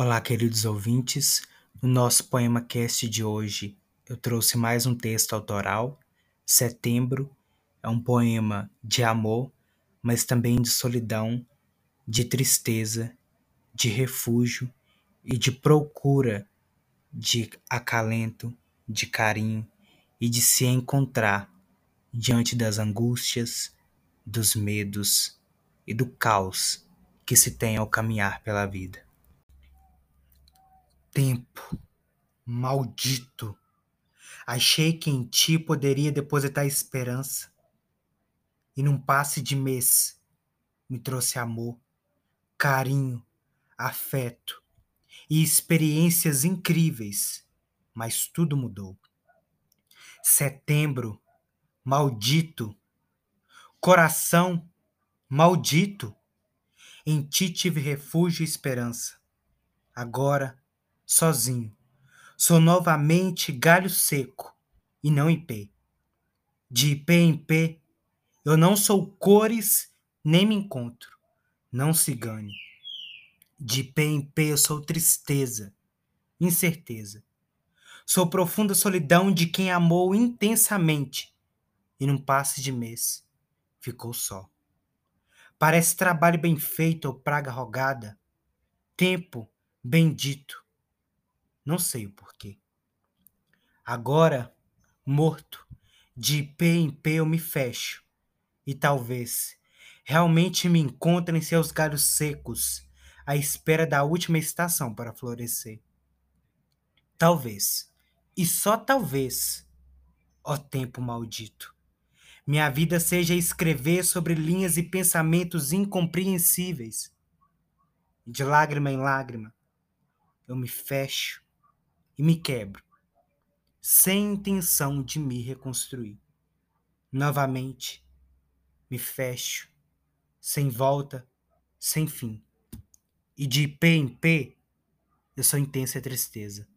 Olá, queridos ouvintes. No nosso poema cast de hoje, eu trouxe mais um texto autoral. Setembro é um poema de amor, mas também de solidão, de tristeza, de refúgio e de procura de acalento, de carinho e de se encontrar diante das angústias, dos medos e do caos que se tem ao caminhar pela vida. Tempo, maldito, achei que em ti poderia depositar esperança, e num passe de mês me trouxe amor, carinho, afeto e experiências incríveis, mas tudo mudou. Setembro, maldito, coração, maldito, em ti tive refúgio e esperança. Agora, sozinho, sou novamente galho seco e não ipê. De ipê em pé, eu não sou cores nem me encontro, não se gane. De pé em pé eu sou tristeza, incerteza. Sou profunda solidão de quem amou intensamente e num passe de mês ficou só. Parece trabalho bem feito ou praga rogada. Tempo bendito. Não sei o porquê. Agora, morto, de pé em pé eu me fecho. E talvez realmente me encontre em seus galhos secos, à espera da última estação para florescer. Talvez, e só talvez, ó tempo maldito, minha vida seja escrever sobre linhas e pensamentos incompreensíveis. De lágrima em lágrima, eu me fecho e me quebro, sem intenção de me reconstruir. Novamente, me fecho, sem volta, sem fim. E de pé em pé, eu sou intensa tristeza.